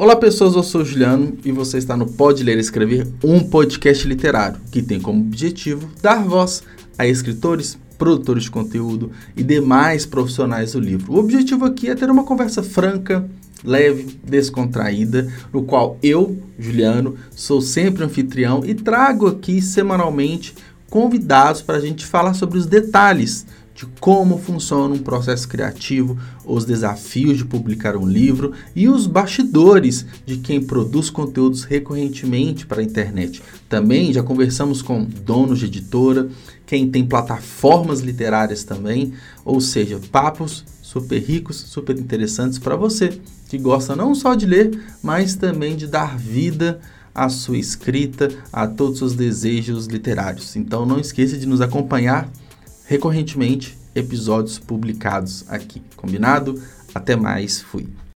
Olá pessoas, eu sou Juliano e você está no Pode Ler e Escrever, um podcast literário que tem como objetivo dar voz a escritores, produtores de conteúdo e demais profissionais do livro. O objetivo aqui é ter uma conversa franca, leve, descontraída, no qual eu, Juliano, sou sempre anfitrião e trago aqui semanalmente convidados para a gente falar sobre os detalhes de como funciona um processo criativo, os desafios de publicar um livro e os bastidores de quem produz conteúdos recorrentemente para a internet. Também já conversamos com donos de editora, quem tem plataformas literárias também, ou seja, papos super ricos, super interessantes para você que gosta não só de ler, mas também de dar vida à sua escrita, a todos os desejos literários. Então não esqueça de nos acompanhar recorrentemente episódios publicados aqui. Combinado? Até mais, fui.